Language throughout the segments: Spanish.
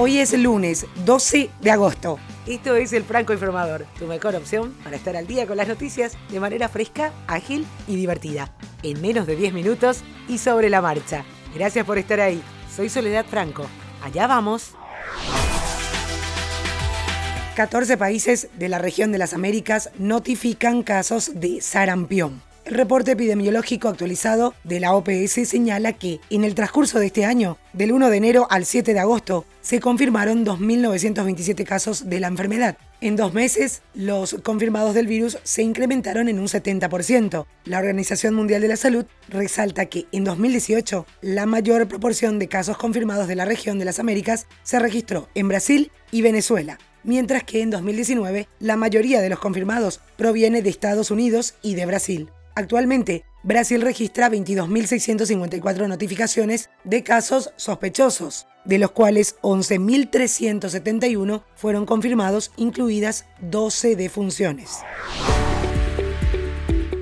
Hoy es lunes 12 de agosto. Esto es el Franco Informador, tu mejor opción para estar al día con las noticias de manera fresca, ágil y divertida. En menos de 10 minutos y sobre la marcha. Gracias por estar ahí. Soy Soledad Franco. Allá vamos. 14 países de la región de las Américas notifican casos de sarampión. El reporte epidemiológico actualizado de la OPS señala que en el transcurso de este año, del 1 de enero al 7 de agosto, se confirmaron 2.927 casos de la enfermedad. En dos meses, los confirmados del virus se incrementaron en un 70%. La Organización Mundial de la Salud resalta que en 2018 la mayor proporción de casos confirmados de la región de las Américas se registró en Brasil y Venezuela, mientras que en 2019 la mayoría de los confirmados proviene de Estados Unidos y de Brasil. Actualmente, Brasil registra 22.654 notificaciones de casos sospechosos, de los cuales 11.371 fueron confirmados, incluidas 12 defunciones.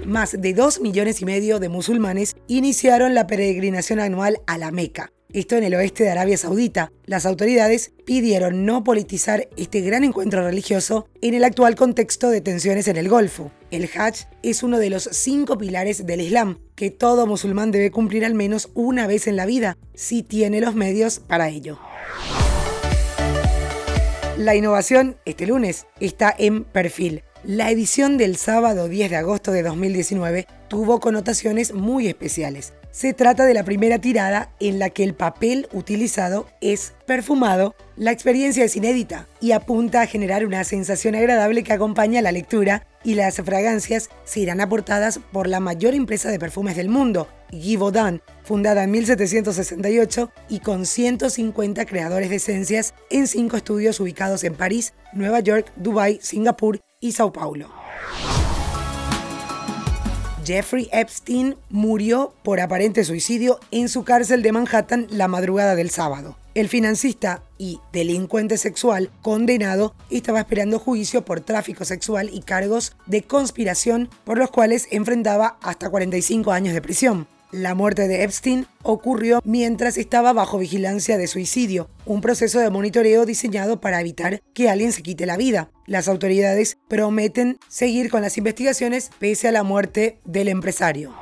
Más de 2 millones y medio de musulmanes iniciaron la peregrinación anual a la Meca, esto en el oeste de Arabia Saudita. Las autoridades pidieron no politizar este gran encuentro religioso en el actual contexto de tensiones en el Golfo. El Hajj es uno de los cinco pilares del Islam que todo musulmán debe cumplir al menos una vez en la vida, si tiene los medios para ello. La innovación este lunes está en perfil. La edición del sábado 10 de agosto de 2019 tuvo connotaciones muy especiales. Se trata de la primera tirada en la que el papel utilizado es perfumado. La experiencia es inédita y apunta a generar una sensación agradable que acompaña la lectura y las fragancias se irán aportadas por la mayor empresa de perfumes del mundo, Givaudan, fundada en 1768 y con 150 creadores de esencias en cinco estudios ubicados en París, Nueva York, Dubái, Singapur Sao Paulo. Jeffrey Epstein murió por aparente suicidio en su cárcel de Manhattan la madrugada del sábado. El financista y delincuente sexual condenado estaba esperando juicio por tráfico sexual y cargos de conspiración por los cuales enfrentaba hasta 45 años de prisión. La muerte de Epstein ocurrió mientras estaba bajo vigilancia de suicidio, un proceso de monitoreo diseñado para evitar que alguien se quite la vida. Las autoridades prometen seguir con las investigaciones pese a la muerte del empresario.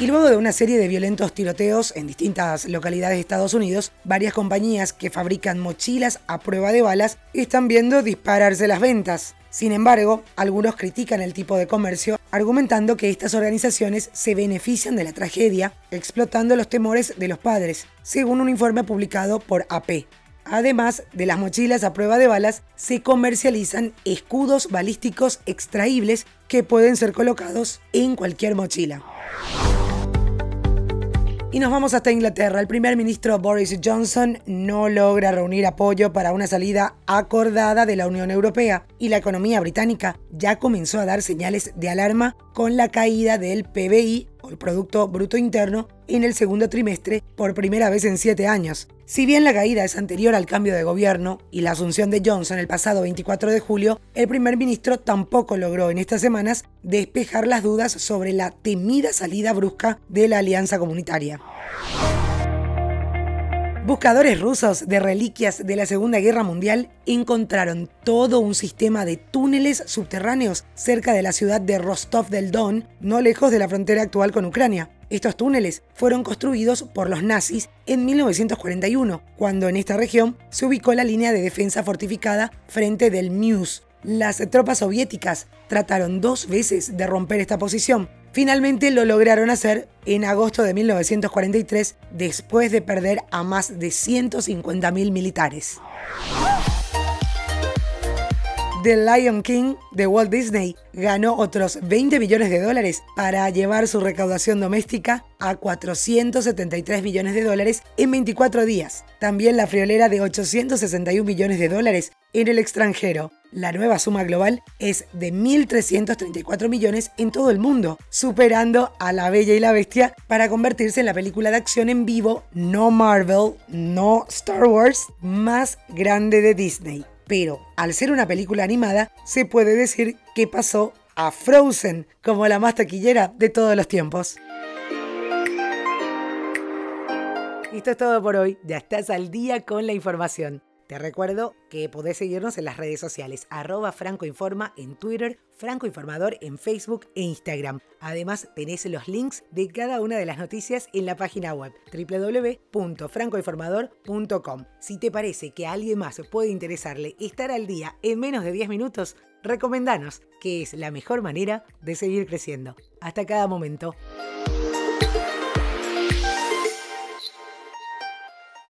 Y luego de una serie de violentos tiroteos en distintas localidades de Estados Unidos, varias compañías que fabrican mochilas a prueba de balas están viendo dispararse las ventas. Sin embargo, algunos critican el tipo de comercio, argumentando que estas organizaciones se benefician de la tragedia, explotando los temores de los padres, según un informe publicado por AP. Además de las mochilas a prueba de balas, se comercializan escudos balísticos extraíbles que pueden ser colocados en cualquier mochila. Y nos vamos hasta Inglaterra. El primer ministro Boris Johnson no logra reunir apoyo para una salida acordada de la Unión Europea y la economía británica ya comenzó a dar señales de alarma con la caída del PBI o el Producto Bruto Interno en el segundo trimestre por primera vez en siete años. Si bien la caída es anterior al cambio de gobierno y la asunción de Johnson el pasado 24 de julio, el primer ministro tampoco logró en estas semanas despejar las dudas sobre la temida salida brusca de la alianza comunitaria. Buscadores rusos de reliquias de la Segunda Guerra Mundial encontraron todo un sistema de túneles subterráneos cerca de la ciudad de Rostov del Don, no lejos de la frontera actual con Ucrania. Estos túneles fueron construidos por los nazis en 1941, cuando en esta región se ubicó la línea de defensa fortificada frente del Meuse. Las tropas soviéticas trataron dos veces de romper esta posición. Finalmente lo lograron hacer en agosto de 1943, después de perder a más de 150.000 militares. The Lion King de Walt Disney ganó otros 20 millones de dólares para llevar su recaudación doméstica a 473 millones de dólares en 24 días. También la friolera de 861 millones de dólares en el extranjero. La nueva suma global es de 1.334 millones en todo el mundo, superando a La Bella y la Bestia para convertirse en la película de acción en vivo, no Marvel, no Star Wars, más grande de Disney pero al ser una película animada, se puede decir que pasó a Frozen como la más taquillera de todos los tiempos. Esto es todo por hoy. Ya estás al día con la información. Te recuerdo que podés seguirnos en las redes sociales, arroba francoinforma en Twitter, francoinformador en Facebook e Instagram. Además, tenés los links de cada una de las noticias en la página web www.francoinformador.com. Si te parece que a alguien más puede interesarle estar al día en menos de 10 minutos, recomendanos, que es la mejor manera de seguir creciendo. Hasta cada momento.